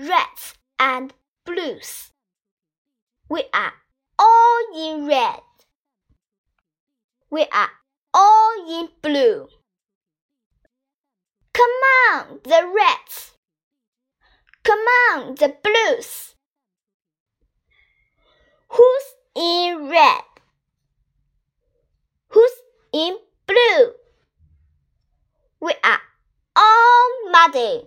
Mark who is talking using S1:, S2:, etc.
S1: reds and blues. We are all in red. We are all in blue. Come on, the reds. Come on, the blues. Who's in red? Who's in blue? We are all muddy.